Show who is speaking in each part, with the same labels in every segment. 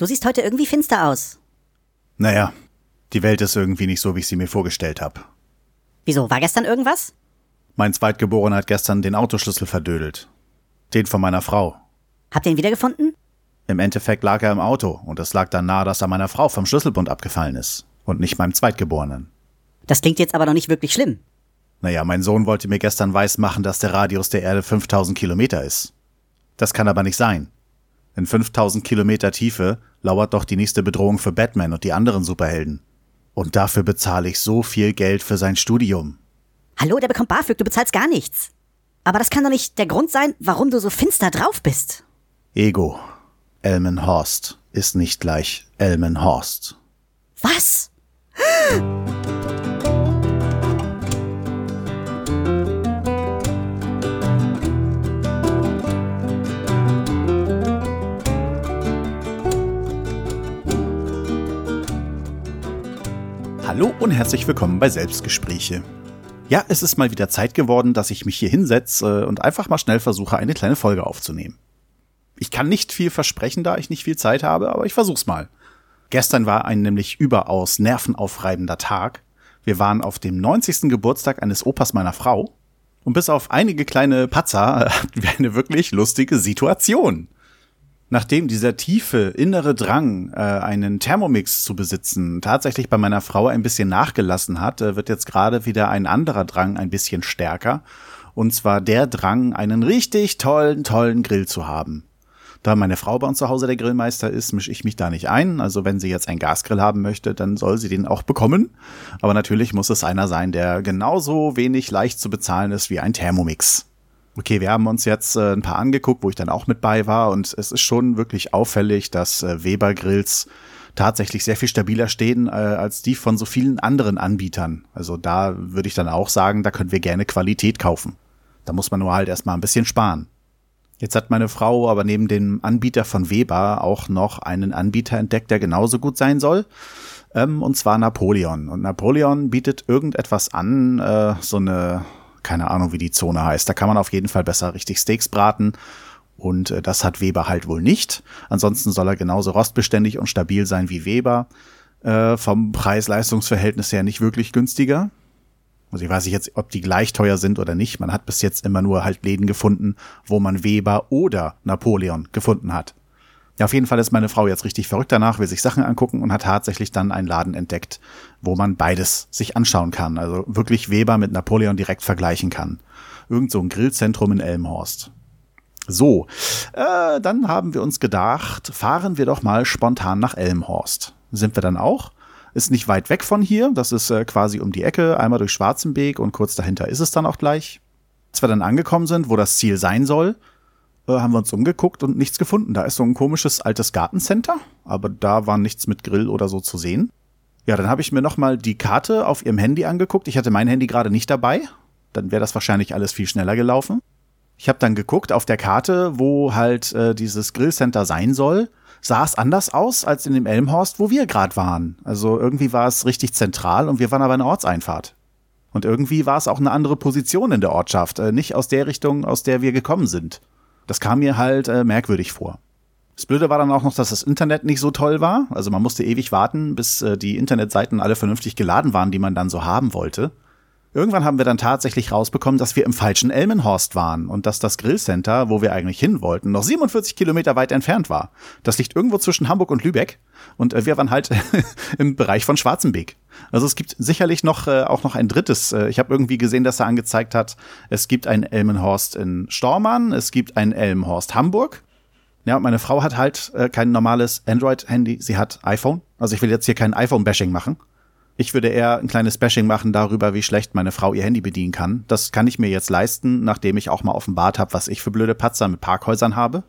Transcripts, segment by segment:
Speaker 1: Du siehst heute irgendwie finster aus.
Speaker 2: Naja, die Welt ist irgendwie nicht so, wie ich sie mir vorgestellt habe.
Speaker 1: Wieso? War gestern irgendwas?
Speaker 2: Mein Zweitgeborener hat gestern den Autoschlüssel verdödelt. Den von meiner Frau.
Speaker 1: Habt ihr ihn wiedergefunden?
Speaker 2: Im Endeffekt lag er im Auto und es lag dann nahe, dass er meiner Frau vom Schlüsselbund abgefallen ist und nicht meinem Zweitgeborenen.
Speaker 1: Das klingt jetzt aber noch nicht wirklich schlimm.
Speaker 2: Naja, mein Sohn wollte mir gestern weismachen, dass der Radius der Erde 5000 Kilometer ist. Das kann aber nicht sein. In 5000 Kilometer Tiefe lauert doch die nächste Bedrohung für Batman und die anderen Superhelden. Und dafür bezahle ich so viel Geld für sein Studium.
Speaker 1: Hallo, der bekommt BAföG, du bezahlst gar nichts. Aber das kann doch nicht der Grund sein, warum du so finster drauf bist.
Speaker 2: Ego. Elmen Horst ist nicht gleich Elmen Horst.
Speaker 1: Was?
Speaker 2: Hallo und herzlich willkommen bei Selbstgespräche. Ja, es ist mal wieder Zeit geworden, dass ich mich hier hinsetze und einfach mal schnell versuche, eine kleine Folge aufzunehmen. Ich kann nicht viel versprechen, da ich nicht viel Zeit habe, aber ich versuch's mal. Gestern war ein nämlich überaus nervenaufreibender Tag. Wir waren auf dem 90. Geburtstag eines Opas meiner Frau. Und bis auf einige kleine Patzer hatten wir eine wirklich lustige Situation. Nachdem dieser tiefe innere Drang, äh, einen Thermomix zu besitzen, tatsächlich bei meiner Frau ein bisschen nachgelassen hat, äh, wird jetzt gerade wieder ein anderer Drang ein bisschen stärker. Und zwar der Drang, einen richtig tollen, tollen Grill zu haben. Da meine Frau bei uns zu Hause der Grillmeister ist, mische ich mich da nicht ein. Also wenn sie jetzt einen Gasgrill haben möchte, dann soll sie den auch bekommen. Aber natürlich muss es einer sein, der genauso wenig leicht zu bezahlen ist wie ein Thermomix. Okay, wir haben uns jetzt äh, ein paar angeguckt, wo ich dann auch mit bei war und es ist schon wirklich auffällig, dass äh, Weber Grills tatsächlich sehr viel stabiler stehen äh, als die von so vielen anderen Anbietern. Also da würde ich dann auch sagen, da können wir gerne Qualität kaufen. Da muss man nur halt erstmal ein bisschen sparen. Jetzt hat meine Frau aber neben dem Anbieter von Weber auch noch einen Anbieter entdeckt, der genauso gut sein soll. Ähm, und zwar Napoleon. Und Napoleon bietet irgendetwas an, äh, so eine keine Ahnung, wie die Zone heißt. Da kann man auf jeden Fall besser richtig Steaks braten. Und äh, das hat Weber halt wohl nicht. Ansonsten soll er genauso rostbeständig und stabil sein wie Weber. Äh, vom Preis-Leistungs-Verhältnis her nicht wirklich günstiger. Also ich weiß nicht jetzt, ob die gleich teuer sind oder nicht. Man hat bis jetzt immer nur halt Läden gefunden, wo man Weber oder Napoleon gefunden hat. Ja, auf jeden Fall ist meine Frau jetzt richtig verrückt danach, will sich Sachen angucken und hat tatsächlich dann einen Laden entdeckt, wo man beides sich anschauen kann. Also wirklich Weber mit Napoleon direkt vergleichen kann. Irgend so ein Grillzentrum in Elmhorst. So, äh, dann haben wir uns gedacht, fahren wir doch mal spontan nach Elmhorst. Sind wir dann auch? Ist nicht weit weg von hier, das ist äh, quasi um die Ecke, einmal durch Schwarzenbeek und kurz dahinter ist es dann auch gleich. Als wir dann angekommen sind, wo das Ziel sein soll, äh, haben wir uns umgeguckt und nichts gefunden. Da ist so ein komisches altes Gartencenter, aber da war nichts mit Grill oder so zu sehen. Ja, dann habe ich mir nochmal die Karte auf ihrem Handy angeguckt. Ich hatte mein Handy gerade nicht dabei. Dann wäre das wahrscheinlich alles viel schneller gelaufen. Ich habe dann geguckt auf der Karte, wo halt äh, dieses Grillcenter sein soll. Sah es anders aus als in dem Elmhorst, wo wir gerade waren. Also irgendwie war es richtig zentral und wir waren aber in der Ortseinfahrt. Und irgendwie war es auch eine andere Position in der Ortschaft, äh, nicht aus der Richtung, aus der wir gekommen sind. Das kam mir halt äh, merkwürdig vor. Das Blöde war dann auch noch, dass das Internet nicht so toll war. Also man musste ewig warten, bis äh, die Internetseiten alle vernünftig geladen waren, die man dann so haben wollte. Irgendwann haben wir dann tatsächlich rausbekommen, dass wir im falschen Elmenhorst waren und dass das Grillcenter, wo wir eigentlich hin wollten, noch 47 Kilometer weit entfernt war. Das liegt irgendwo zwischen Hamburg und Lübeck und äh, wir waren halt im Bereich von Schwarzenbeek. Also es gibt sicherlich noch äh, auch noch ein drittes. Äh, ich habe irgendwie gesehen, dass er angezeigt hat, es gibt ein Elmenhorst in Stormann, es gibt ein Elmenhorst Hamburg. Ja, meine Frau hat halt äh, kein normales Android-Handy, sie hat iPhone. Also ich will jetzt hier kein iPhone-Bashing machen. Ich würde eher ein kleines Bashing machen darüber, wie schlecht meine Frau ihr Handy bedienen kann. Das kann ich mir jetzt leisten, nachdem ich auch mal offenbart habe, was ich für blöde Patzer mit Parkhäusern habe.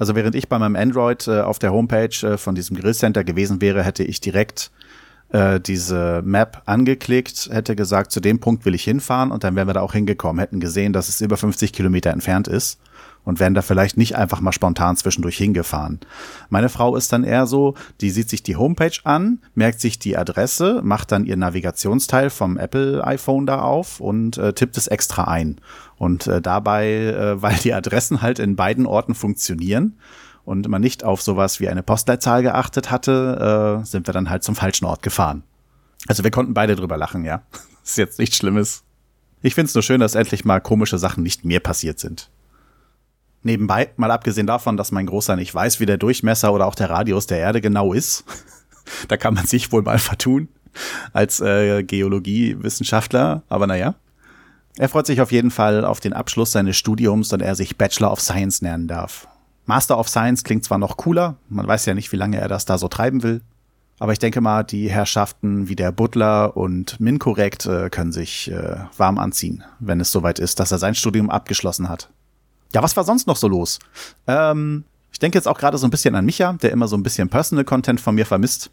Speaker 2: Also während ich bei meinem Android äh, auf der Homepage äh, von diesem Grillcenter gewesen wäre, hätte ich direkt äh, diese Map angeklickt, hätte gesagt, zu dem Punkt will ich hinfahren und dann wären wir da auch hingekommen, hätten gesehen, dass es über 50 Kilometer entfernt ist und wären da vielleicht nicht einfach mal spontan zwischendurch hingefahren. Meine Frau ist dann eher so, die sieht sich die Homepage an, merkt sich die Adresse, macht dann ihr Navigationsteil vom Apple iPhone da auf und äh, tippt es extra ein. Und äh, dabei, äh, weil die Adressen halt in beiden Orten funktionieren und man nicht auf sowas wie eine Postleitzahl geachtet hatte, äh, sind wir dann halt zum falschen Ort gefahren. Also wir konnten beide drüber lachen, ja. ist jetzt nichts Schlimmes. Ich find's nur schön, dass endlich mal komische Sachen nicht mehr passiert sind. Nebenbei, mal abgesehen davon, dass mein Großer nicht weiß, wie der Durchmesser oder auch der Radius der Erde genau ist, da kann man sich wohl mal vertun als äh, Geologiewissenschaftler, aber naja. Er freut sich auf jeden Fall auf den Abschluss seines Studiums und er sich Bachelor of Science nennen darf. Master of Science klingt zwar noch cooler, man weiß ja nicht, wie lange er das da so treiben will, aber ich denke mal, die Herrschaften wie der Butler und Minkorrekt äh, können sich äh, warm anziehen, wenn es soweit ist, dass er sein Studium abgeschlossen hat. Ja, was war sonst noch so los? Ähm, ich denke jetzt auch gerade so ein bisschen an Micha, der immer so ein bisschen Personal Content von mir vermisst.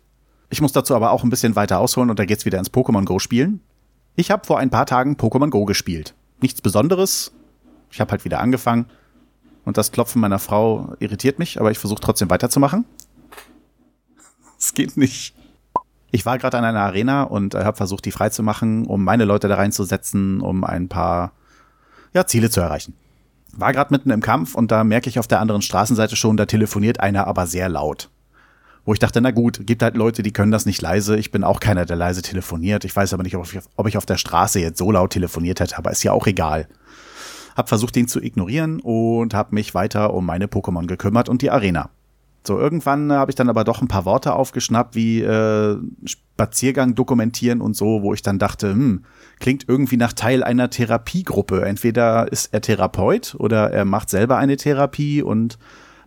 Speaker 2: Ich muss dazu aber auch ein bisschen weiter ausholen und da geht's wieder ins Pokémon Go spielen. Ich habe vor ein paar Tagen Pokémon Go gespielt. Nichts Besonderes. Ich habe halt wieder angefangen. Und das Klopfen meiner Frau irritiert mich, aber ich versuche trotzdem weiterzumachen. Es geht nicht. Ich war gerade an einer Arena und äh, habe versucht, die freizumachen, um meine Leute da reinzusetzen, um ein paar ja, Ziele zu erreichen. War gerade mitten im Kampf und da merke ich auf der anderen Straßenseite schon, da telefoniert einer aber sehr laut. Wo ich dachte, na gut, gibt halt Leute, die können das nicht leise. Ich bin auch keiner, der leise telefoniert. Ich weiß aber nicht, ob ich, ob ich auf der Straße jetzt so laut telefoniert hätte, aber ist ja auch egal. Hab versucht, ihn zu ignorieren und habe mich weiter um meine Pokémon gekümmert und die Arena. So, irgendwann äh, habe ich dann aber doch ein paar Worte aufgeschnappt, wie äh, Spaziergang dokumentieren und so, wo ich dann dachte, hm, klingt irgendwie nach Teil einer Therapiegruppe. Entweder ist er Therapeut oder er macht selber eine Therapie und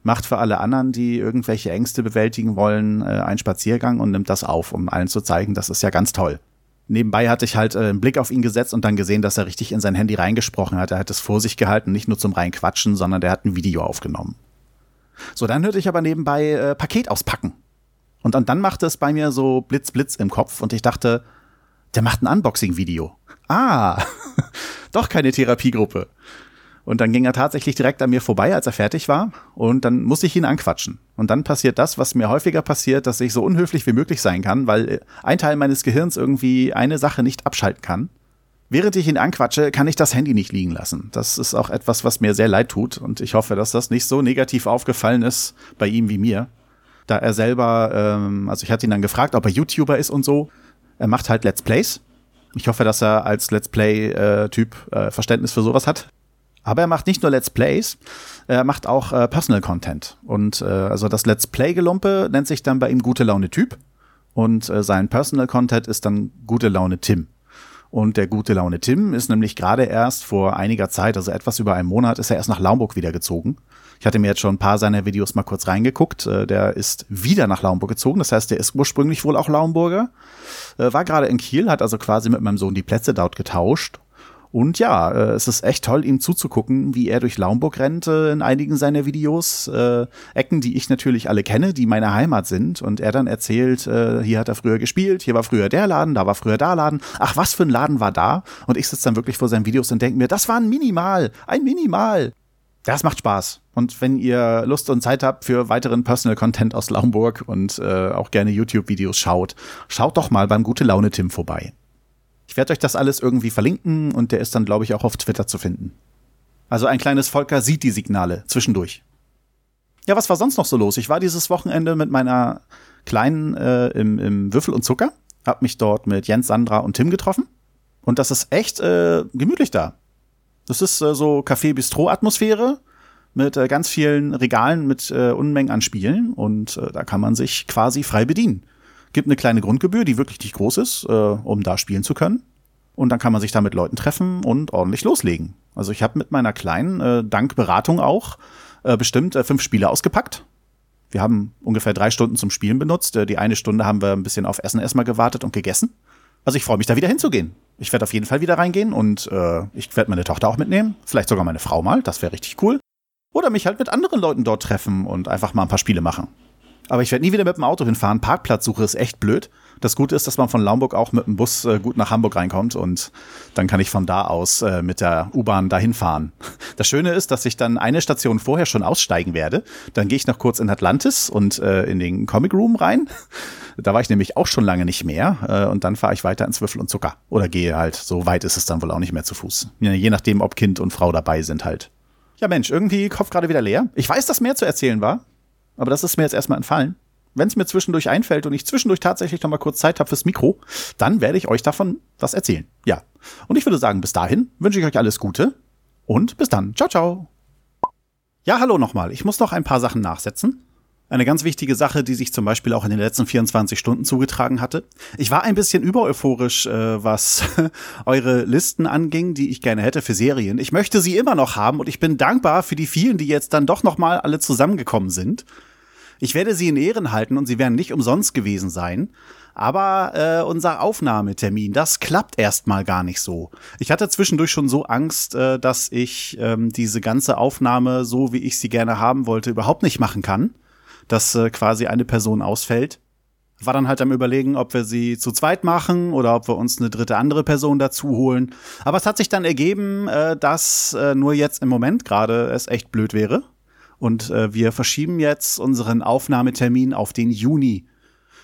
Speaker 2: macht für alle anderen, die irgendwelche Ängste bewältigen wollen, äh, einen Spaziergang und nimmt das auf, um allen zu zeigen, das ist ja ganz toll. Nebenbei hatte ich halt äh, einen Blick auf ihn gesetzt und dann gesehen, dass er richtig in sein Handy reingesprochen hat. Er hat es vor sich gehalten, nicht nur zum rein Quatschen, sondern der hat ein Video aufgenommen. So, dann hörte ich aber nebenbei äh, Paket auspacken. Und, und dann machte es bei mir so Blitz, Blitz im Kopf und ich dachte, der macht ein Unboxing-Video. Ah, doch keine Therapiegruppe. Und dann ging er tatsächlich direkt an mir vorbei, als er fertig war. Und dann musste ich ihn anquatschen. Und dann passiert das, was mir häufiger passiert, dass ich so unhöflich wie möglich sein kann, weil ein Teil meines Gehirns irgendwie eine Sache nicht abschalten kann. Während ich ihn anquatsche, kann ich das Handy nicht liegen lassen. Das ist auch etwas, was mir sehr leid tut und ich hoffe, dass das nicht so negativ aufgefallen ist bei ihm wie mir. Da er selber, ähm, also ich hatte ihn dann gefragt, ob er YouTuber ist und so. Er macht halt Let's Plays. Ich hoffe, dass er als Let's Play-Typ äh, Verständnis für sowas hat. Aber er macht nicht nur Let's Plays, er macht auch äh, Personal Content. Und äh, also das Let's Play-Gelumpe nennt sich dann bei ihm Gute Laune Typ. Und äh, sein Personal Content ist dann Gute Laune Tim. Und der gute Laune Tim ist nämlich gerade erst vor einiger Zeit, also etwas über einem Monat, ist er erst nach Laumburg wieder gezogen. Ich hatte mir jetzt schon ein paar seiner Videos mal kurz reingeguckt. Äh, der ist wieder nach Laumburg gezogen. Das heißt, der ist ursprünglich wohl auch Laumburger. Äh, war gerade in Kiel, hat also quasi mit meinem Sohn die Plätze dort getauscht und ja, äh, es ist echt toll, ihm zuzugucken, wie er durch Laumburg rennt äh, in einigen seiner Videos. Äh, Ecken, die ich natürlich alle kenne, die meine Heimat sind. Und er dann erzählt, äh, hier hat er früher gespielt, hier war früher der Laden, da war früher der Laden. Ach, was für ein Laden war da? Und ich sitze dann wirklich vor seinen Videos und denke mir, das war ein Minimal, ein Minimal. Das macht Spaß. Und wenn ihr Lust und Zeit habt für weiteren Personal Content aus Laumburg und äh, auch gerne YouTube-Videos schaut, schaut doch mal beim Gute Laune Tim vorbei. Ich werde euch das alles irgendwie verlinken und der ist dann, glaube ich, auch auf Twitter zu finden. Also ein kleines Volker sieht die Signale zwischendurch. Ja, was war sonst noch so los? Ich war dieses Wochenende mit meiner Kleinen äh, im, im Würfel und Zucker, hab mich dort mit Jens, Sandra und Tim getroffen. Und das ist echt äh, gemütlich da. Das ist äh, so Café-Bistro-Atmosphäre mit äh, ganz vielen Regalen mit äh, Unmengen an Spielen und äh, da kann man sich quasi frei bedienen. Gibt eine kleine Grundgebühr, die wirklich nicht groß ist, äh, um da spielen zu können. Und dann kann man sich da mit Leuten treffen und ordentlich loslegen. Also ich habe mit meiner Kleinen, äh, dank Beratung auch, äh, bestimmt äh, fünf Spiele ausgepackt. Wir haben ungefähr drei Stunden zum Spielen benutzt. Äh, die eine Stunde haben wir ein bisschen auf Essen erstmal gewartet und gegessen. Also ich freue mich da wieder hinzugehen. Ich werde auf jeden Fall wieder reingehen und äh, ich werde meine Tochter auch mitnehmen. Vielleicht sogar meine Frau mal, das wäre richtig cool. Oder mich halt mit anderen Leuten dort treffen und einfach mal ein paar Spiele machen. Aber ich werde nie wieder mit dem Auto hinfahren. Parkplatzsuche ist echt blöd. Das Gute ist, dass man von Laumburg auch mit dem Bus äh, gut nach Hamburg reinkommt und dann kann ich von da aus äh, mit der U-Bahn dahin fahren. Das Schöne ist, dass ich dann eine Station vorher schon aussteigen werde. Dann gehe ich noch kurz in Atlantis und äh, in den Comic Room rein. Da war ich nämlich auch schon lange nicht mehr. Äh, und dann fahre ich weiter ins Würfel und Zucker. Oder gehe halt, so weit ist es dann wohl auch nicht mehr zu Fuß. Je nachdem, ob Kind und Frau dabei sind halt. Ja Mensch, irgendwie Kopf gerade wieder leer. Ich weiß, dass mehr zu erzählen war. Aber das ist mir jetzt erstmal entfallen. Wenn es mir zwischendurch einfällt und ich zwischendurch tatsächlich noch mal kurz Zeit habe fürs Mikro, dann werde ich euch davon was erzählen. Ja. Und ich würde sagen, bis dahin wünsche ich euch alles Gute und bis dann. Ciao, ciao. Ja, hallo nochmal. Ich muss noch ein paar Sachen nachsetzen. Eine ganz wichtige Sache, die sich zum Beispiel auch in den letzten 24 Stunden zugetragen hatte. Ich war ein bisschen übereuphorisch, äh, was eure Listen anging, die ich gerne hätte für Serien. Ich möchte sie immer noch haben und ich bin dankbar für die vielen, die jetzt dann doch noch mal alle zusammengekommen sind. Ich werde sie in Ehren halten und sie werden nicht umsonst gewesen sein. Aber äh, unser Aufnahmetermin, das klappt erstmal gar nicht so. Ich hatte zwischendurch schon so Angst, äh, dass ich ähm, diese ganze Aufnahme, so wie ich sie gerne haben wollte, überhaupt nicht machen kann dass äh, quasi eine Person ausfällt. War dann halt am überlegen, ob wir sie zu zweit machen oder ob wir uns eine dritte andere Person dazu holen. Aber es hat sich dann ergeben, äh, dass äh, nur jetzt im Moment gerade es echt blöd wäre. Und äh, wir verschieben jetzt unseren Aufnahmetermin auf den Juni.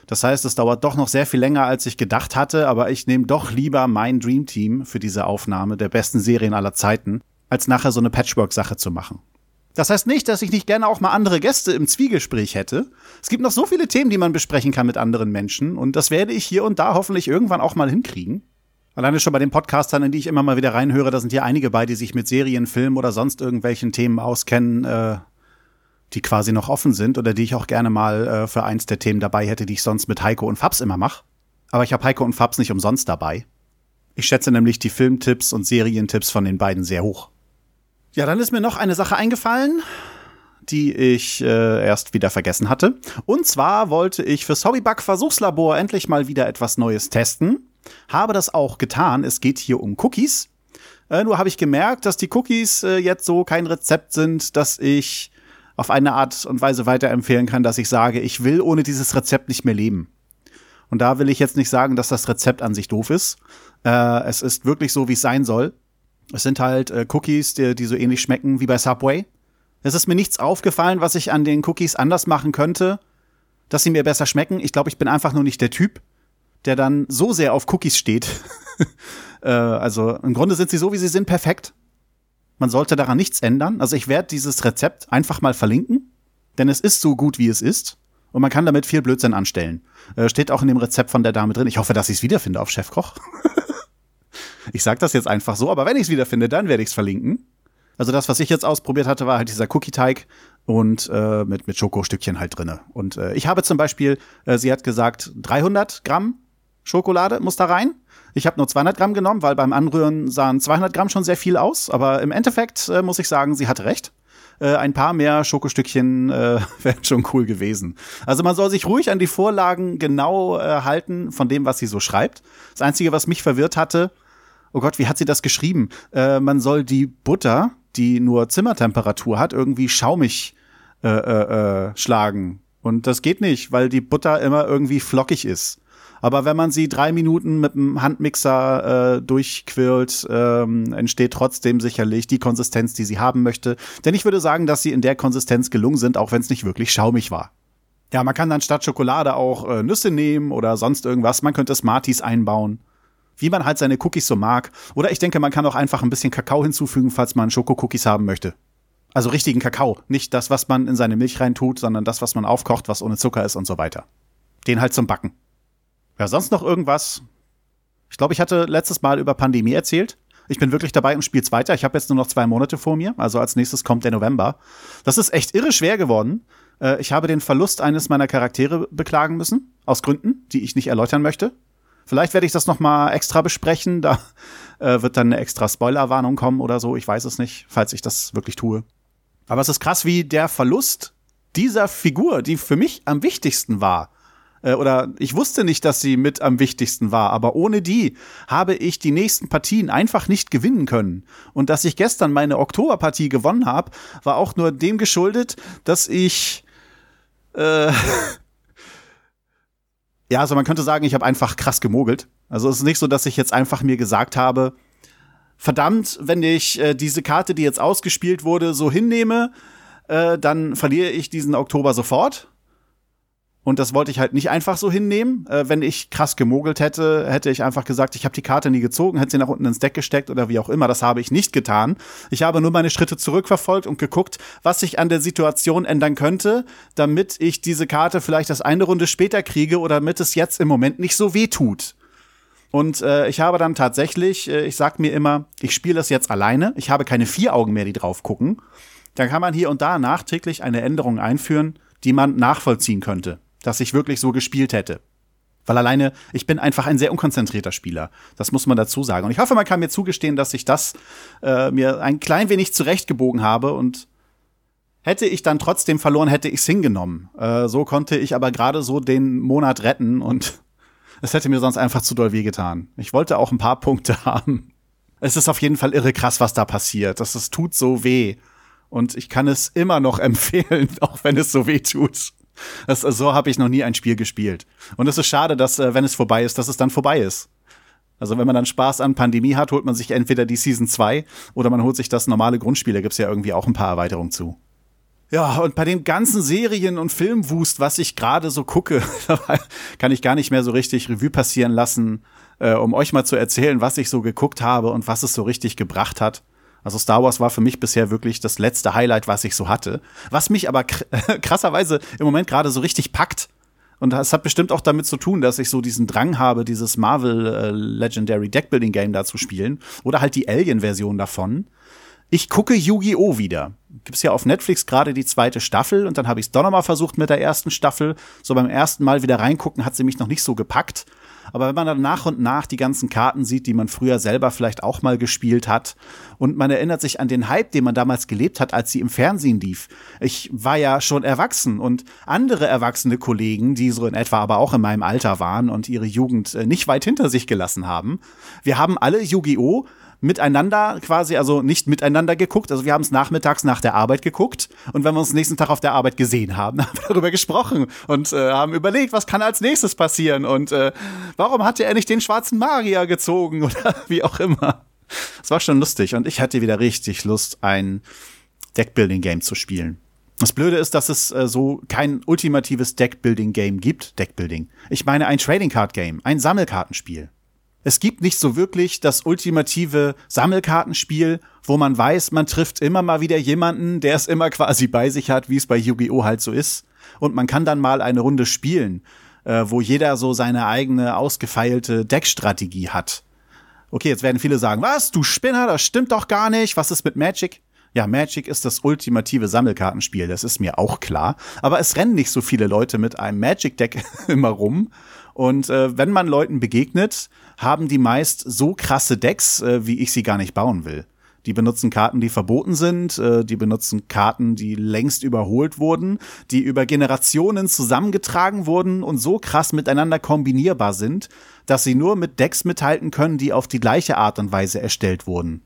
Speaker 2: Das heißt, es dauert doch noch sehr viel länger, als ich gedacht hatte, aber ich nehme doch lieber mein Dream Team für diese Aufnahme der besten Serien aller Zeiten, als nachher so eine Patchwork-Sache zu machen. Das heißt nicht, dass ich nicht gerne auch mal andere Gäste im Zwiegespräch hätte. Es gibt noch so viele Themen, die man besprechen kann mit anderen Menschen und das werde ich hier und da hoffentlich irgendwann auch mal hinkriegen. Alleine schon bei den Podcastern, in die ich immer mal wieder reinhöre, da sind hier einige bei, die sich mit Serien, Film oder sonst irgendwelchen Themen auskennen, äh, die quasi noch offen sind oder die ich auch gerne mal äh, für eins der Themen dabei hätte, die ich sonst mit Heiko und Fabs immer mache. Aber ich habe Heiko und Fabs nicht umsonst dabei. Ich schätze nämlich die Filmtipps und Serientipps von den beiden sehr hoch. Ja, dann ist mir noch eine Sache eingefallen, die ich äh, erst wieder vergessen hatte. Und zwar wollte ich fürs Hobbybug Versuchslabor endlich mal wieder etwas Neues testen. Habe das auch getan. Es geht hier um Cookies. Äh, nur habe ich gemerkt, dass die Cookies äh, jetzt so kein Rezept sind, dass ich auf eine Art und Weise weiterempfehlen kann, dass ich sage, ich will ohne dieses Rezept nicht mehr leben. Und da will ich jetzt nicht sagen, dass das Rezept an sich doof ist. Äh, es ist wirklich so, wie es sein soll. Es sind halt äh, Cookies, die, die so ähnlich schmecken wie bei Subway. Es ist mir nichts aufgefallen, was ich an den Cookies anders machen könnte, dass sie mir besser schmecken. Ich glaube, ich bin einfach nur nicht der Typ, der dann so sehr auf Cookies steht. äh, also im Grunde sind sie so, wie sie sind, perfekt. Man sollte daran nichts ändern. Also ich werde dieses Rezept einfach mal verlinken, denn es ist so gut, wie es ist. Und man kann damit viel Blödsinn anstellen. Äh, steht auch in dem Rezept von der Dame drin. Ich hoffe, dass ich es wiederfinde auf Chefkoch. Ich sage das jetzt einfach so, aber wenn ich es wiederfinde, dann werde ich es verlinken. Also das, was ich jetzt ausprobiert hatte, war halt dieser Cookie-Teig und äh, mit, mit Schokostückchen halt drinne. Und äh, ich habe zum Beispiel, äh, sie hat gesagt, 300 Gramm Schokolade muss da rein. Ich habe nur 200 Gramm genommen, weil beim Anrühren sahen 200 Gramm schon sehr viel aus. Aber im Endeffekt äh, muss ich sagen, sie hatte recht. Äh, ein paar mehr Schokostückchen äh, wären schon cool gewesen. Also man soll sich ruhig an die Vorlagen genau äh, halten von dem, was sie so schreibt. Das Einzige, was mich verwirrt hatte, oh Gott, wie hat sie das geschrieben? Äh, man soll die Butter, die nur Zimmertemperatur hat, irgendwie schaumig äh, äh, äh, schlagen. Und das geht nicht, weil die Butter immer irgendwie flockig ist. Aber wenn man sie drei Minuten mit dem Handmixer äh, durchquirlt, ähm, entsteht trotzdem sicherlich die Konsistenz, die sie haben möchte. Denn ich würde sagen, dass sie in der Konsistenz gelungen sind, auch wenn es nicht wirklich schaumig war. Ja, man kann dann statt Schokolade auch äh, Nüsse nehmen oder sonst irgendwas. Man könnte Smarties einbauen wie man halt seine Cookies so mag. Oder ich denke, man kann auch einfach ein bisschen Kakao hinzufügen, falls man Schoko-Cookies haben möchte. Also richtigen Kakao. Nicht das, was man in seine Milch reintut, sondern das, was man aufkocht, was ohne Zucker ist und so weiter. Den halt zum Backen. Ja, sonst noch irgendwas? Ich glaube, ich hatte letztes Mal über Pandemie erzählt. Ich bin wirklich dabei und spiel's weiter. Ich habe jetzt nur noch zwei Monate vor mir. Also als nächstes kommt der November. Das ist echt irre schwer geworden. Äh, ich habe den Verlust eines meiner Charaktere beklagen müssen. Aus Gründen, die ich nicht erläutern möchte. Vielleicht werde ich das noch mal extra besprechen. Da äh, wird dann eine extra Spoilerwarnung kommen oder so. Ich weiß es nicht, falls ich das wirklich tue. Aber es ist krass, wie der Verlust dieser Figur, die für mich am wichtigsten war, äh, oder ich wusste nicht, dass sie mit am wichtigsten war, aber ohne die habe ich die nächsten Partien einfach nicht gewinnen können. Und dass ich gestern meine Oktoberpartie gewonnen habe, war auch nur dem geschuldet, dass ich äh, ja, also man könnte sagen, ich habe einfach krass gemogelt. Also es ist nicht so, dass ich jetzt einfach mir gesagt habe, verdammt, wenn ich äh, diese Karte, die jetzt ausgespielt wurde, so hinnehme, äh, dann verliere ich diesen Oktober sofort. Und das wollte ich halt nicht einfach so hinnehmen. Äh, wenn ich krass gemogelt hätte, hätte ich einfach gesagt, ich habe die Karte nie gezogen, hätte sie nach unten ins Deck gesteckt oder wie auch immer. Das habe ich nicht getan. Ich habe nur meine Schritte zurückverfolgt und geguckt, was sich an der Situation ändern könnte, damit ich diese Karte vielleicht das eine Runde später kriege oder damit es jetzt im Moment nicht so weh tut. Und äh, ich habe dann tatsächlich, äh, ich sag mir immer, ich spiele das jetzt alleine. Ich habe keine vier Augen mehr, die drauf gucken. Dann kann man hier und da nachträglich eine Änderung einführen, die man nachvollziehen könnte dass ich wirklich so gespielt hätte. Weil alleine, ich bin einfach ein sehr unkonzentrierter Spieler. Das muss man dazu sagen. Und ich hoffe, man kann mir zugestehen, dass ich das äh, mir ein klein wenig zurechtgebogen habe und hätte ich dann trotzdem verloren, hätte ich es hingenommen. Äh, so konnte ich aber gerade so den Monat retten und es hätte mir sonst einfach zu doll wehgetan. Ich wollte auch ein paar Punkte haben. Es ist auf jeden Fall irre krass, was da passiert. Das, das tut so weh. Und ich kann es immer noch empfehlen, auch wenn es so weh tut. Das, so habe ich noch nie ein Spiel gespielt. Und es ist schade, dass, äh, wenn es vorbei ist, dass es dann vorbei ist. Also wenn man dann Spaß an Pandemie hat, holt man sich entweder die Season 2 oder man holt sich das normale Grundspiel. Da gibt's ja irgendwie auch ein paar Erweiterungen zu. Ja, und bei den ganzen Serien und Filmwust, was ich gerade so gucke, kann ich gar nicht mehr so richtig Revue passieren lassen, äh, um euch mal zu erzählen, was ich so geguckt habe und was es so richtig gebracht hat. Also Star Wars war für mich bisher wirklich das letzte Highlight, was ich so hatte. Was mich aber krasserweise im Moment gerade so richtig packt. Und das hat bestimmt auch damit zu tun, dass ich so diesen Drang habe, dieses Marvel äh, Legendary Deckbuilding Game da zu spielen. Oder halt die Alien-Version davon. Ich gucke Yu-Gi-Oh! wieder. Gibt's ja auf Netflix gerade die zweite Staffel und dann habe ich es doch noch mal versucht mit der ersten Staffel. So beim ersten Mal wieder reingucken hat sie mich noch nicht so gepackt. Aber wenn man dann nach und nach die ganzen Karten sieht, die man früher selber vielleicht auch mal gespielt hat, und man erinnert sich an den Hype, den man damals gelebt hat, als sie im Fernsehen lief. Ich war ja schon erwachsen und andere erwachsene Kollegen, die so in etwa aber auch in meinem Alter waren und ihre Jugend äh, nicht weit hinter sich gelassen haben. Wir haben alle Yu-Gi-Oh! Miteinander quasi, also nicht miteinander geguckt. Also wir haben es nachmittags nach der Arbeit geguckt und wenn wir uns nächsten Tag auf der Arbeit gesehen haben, haben wir darüber gesprochen und äh, haben überlegt, was kann als nächstes passieren und äh, warum hatte er nicht den schwarzen Magier gezogen oder wie auch immer. Es war schon lustig und ich hatte wieder richtig Lust, ein Deckbuilding-Game zu spielen. Das Blöde ist, dass es äh, so kein ultimatives Deckbuilding-Game gibt. Deckbuilding. Ich meine ein Trading Card Game, ein Sammelkartenspiel es gibt nicht so wirklich das ultimative Sammelkartenspiel, wo man weiß, man trifft immer mal wieder jemanden, der es immer quasi bei sich hat, wie es bei Yu-Gi-Oh! halt so ist. Und man kann dann mal eine Runde spielen, äh, wo jeder so seine eigene ausgefeilte Deckstrategie hat. Okay, jetzt werden viele sagen, was, du Spinner, das stimmt doch gar nicht. Was ist mit Magic? Ja, Magic ist das ultimative Sammelkartenspiel, das ist mir auch klar. Aber es rennen nicht so viele Leute mit einem Magic-Deck immer rum. Und äh, wenn man Leuten begegnet, haben die meist so krasse Decks, äh, wie ich sie gar nicht bauen will. Die benutzen Karten, die verboten sind, äh, die benutzen Karten, die längst überholt wurden, die über Generationen zusammengetragen wurden und so krass miteinander kombinierbar sind, dass sie nur mit Decks mithalten können, die auf die gleiche Art und Weise erstellt wurden.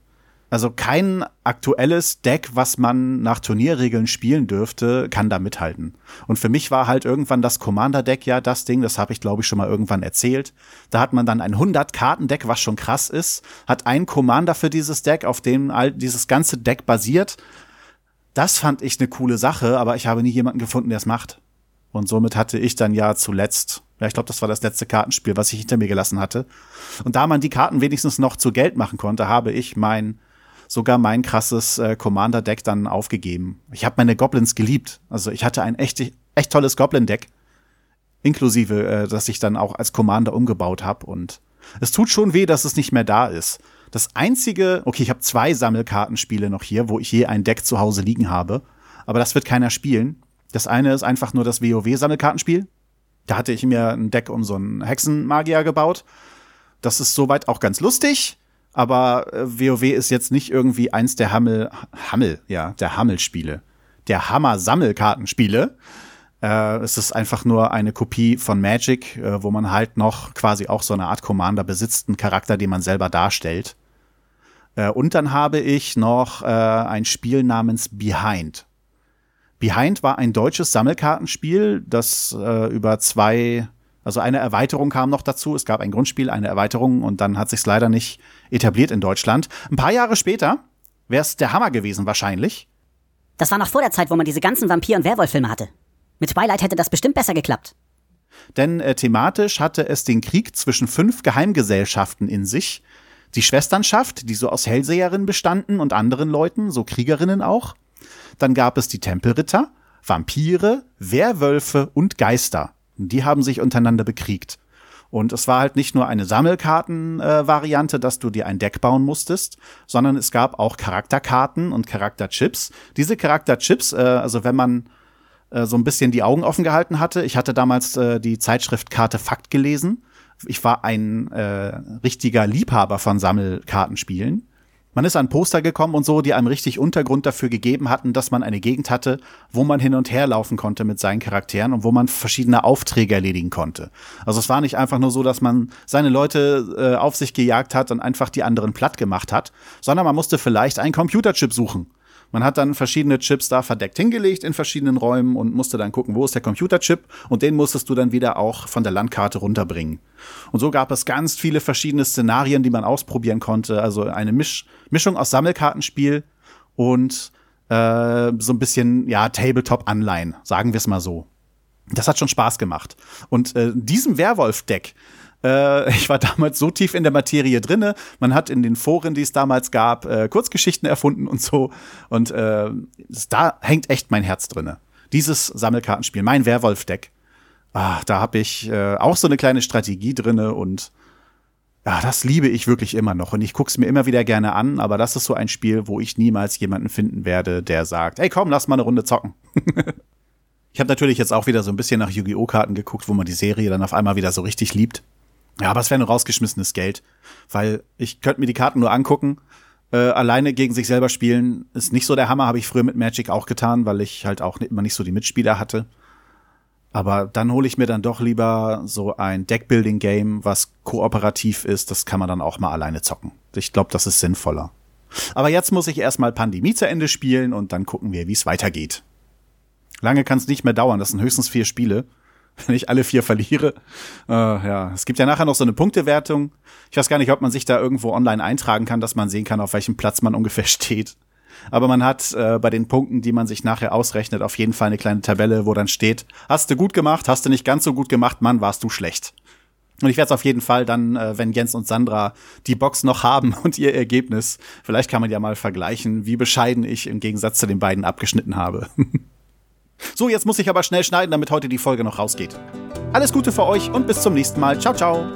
Speaker 2: Also kein aktuelles Deck, was man nach Turnierregeln spielen dürfte, kann da mithalten. Und für mich war halt irgendwann das Commander-Deck ja das Ding, das habe ich glaube ich schon mal irgendwann erzählt. Da hat man dann ein 100-Karten-Deck, was schon krass ist, hat einen Commander für dieses Deck, auf dem all dieses ganze Deck basiert. Das fand ich eine coole Sache, aber ich habe nie jemanden gefunden, der es macht. Und somit hatte ich dann ja zuletzt, ja, ich glaube, das war das letzte Kartenspiel, was ich hinter mir gelassen hatte. Und da man die Karten wenigstens noch zu Geld machen konnte, habe ich mein sogar mein krasses äh, Commander-Deck dann aufgegeben. Ich habe meine Goblins geliebt. Also ich hatte ein echt, echt tolles Goblin-Deck. Inklusive, äh, dass ich dann auch als Commander umgebaut habe. Und es tut schon weh, dass es nicht mehr da ist. Das einzige, okay, ich habe zwei Sammelkartenspiele noch hier, wo ich je ein Deck zu Hause liegen habe. Aber das wird keiner spielen. Das eine ist einfach nur das WoW-Sammelkartenspiel. Da hatte ich mir ein Deck um so einen Hexenmagier gebaut. Das ist soweit auch ganz lustig aber WoW äh, ist jetzt nicht irgendwie eins der Hammel, Hammel, ja, der Hammel-Spiele. Der Hammer-Sammelkartenspiele. Äh, es ist einfach nur eine Kopie von Magic, äh, wo man halt noch quasi auch so eine Art Commander besitzt, einen Charakter, den man selber darstellt. Äh, und dann habe ich noch äh, ein Spiel namens Behind. Behind war ein deutsches Sammelkartenspiel, das äh, über zwei also eine Erweiterung kam noch dazu. Es gab ein Grundspiel, eine Erweiterung und dann hat sich's leider nicht etabliert in Deutschland. Ein paar Jahre später wäre es der Hammer gewesen wahrscheinlich.
Speaker 1: Das war noch vor der Zeit, wo man diese ganzen Vampir- und Werwolf-Filme hatte. Mit Twilight hätte das bestimmt besser geklappt.
Speaker 2: denn äh, thematisch hatte es den Krieg zwischen fünf Geheimgesellschaften in sich. Die Schwesternschaft, die so aus Hellseherinnen bestanden und anderen Leuten, so Kriegerinnen auch. Dann gab es die Tempelritter, Vampire, Werwölfe und Geister. Die haben sich untereinander bekriegt. Und es war halt nicht nur eine Sammelkarten-Variante, äh, dass du dir ein Deck bauen musstest, sondern es gab auch Charakterkarten und Charakterchips. Diese Charakterchips, äh, also wenn man äh, so ein bisschen die Augen offen gehalten hatte, ich hatte damals äh, die Zeitschriftkarte Fakt gelesen. Ich war ein äh, richtiger Liebhaber von Sammelkartenspielen. Man ist an Poster gekommen und so, die einem richtig Untergrund dafür gegeben hatten, dass man eine Gegend hatte, wo man hin und her laufen konnte mit seinen Charakteren und wo man verschiedene Aufträge erledigen konnte. Also es war nicht einfach nur so, dass man seine Leute äh, auf sich gejagt hat und einfach die anderen platt gemacht hat, sondern man musste vielleicht einen Computerchip suchen. Man hat dann verschiedene Chips da verdeckt hingelegt in verschiedenen Räumen und musste dann gucken, wo ist der Computerchip und den musstest du dann wieder auch von der Landkarte runterbringen. Und so gab es ganz viele verschiedene Szenarien, die man ausprobieren konnte. Also eine Misch Mischung aus Sammelkartenspiel und äh, so ein bisschen, ja, Tabletop-Anleihen, sagen wir es mal so. Das hat schon Spaß gemacht. Und äh, diesem Werwolf-Deck äh, ich war damals so tief in der Materie drinne. Man hat in den Foren, die es damals gab, äh, Kurzgeschichten erfunden und so. Und äh, da hängt echt mein Herz drinne. Dieses Sammelkartenspiel, mein Werwolf-Deck. Ah, da habe ich äh, auch so eine kleine Strategie drinne und ja, das liebe ich wirklich immer noch und ich guck's mir immer wieder gerne an, aber das ist so ein Spiel, wo ich niemals jemanden finden werde, der sagt, ey komm, lass mal eine Runde zocken. ich habe natürlich jetzt auch wieder so ein bisschen nach Yu-Gi-Oh! Karten geguckt, wo man die Serie dann auf einmal wieder so richtig liebt. Ja, aber es wäre nur rausgeschmissenes Geld, weil ich könnte mir die Karten nur angucken. Äh, alleine gegen sich selber spielen ist nicht so der Hammer, habe ich früher mit Magic auch getan, weil ich halt auch immer nicht so die Mitspieler hatte. Aber dann hole ich mir dann doch lieber so ein Deckbuilding-Game, was kooperativ ist. Das kann man dann auch mal alleine zocken. Ich glaube, das ist sinnvoller. Aber jetzt muss ich erstmal Pandemie zu Ende spielen und dann gucken wir, wie es weitergeht. Lange kann es nicht mehr dauern. Das sind höchstens vier Spiele. wenn ich alle vier verliere. Äh, ja, es gibt ja nachher noch so eine Punktewertung. Ich weiß gar nicht, ob man sich da irgendwo online eintragen kann, dass man sehen kann, auf welchem Platz man ungefähr steht. Aber man hat äh, bei den Punkten, die man sich nachher ausrechnet, auf jeden Fall eine kleine Tabelle, wo dann steht, hast du gut gemacht, hast du nicht ganz so gut gemacht, Mann, warst du schlecht. Und ich werde es auf jeden Fall dann, äh, wenn Jens und Sandra die Box noch haben und ihr Ergebnis, vielleicht kann man ja mal vergleichen, wie bescheiden ich im Gegensatz zu den beiden abgeschnitten habe. So, jetzt muss ich aber schnell schneiden, damit heute die Folge noch rausgeht. Alles Gute für euch und bis zum nächsten Mal. Ciao, ciao.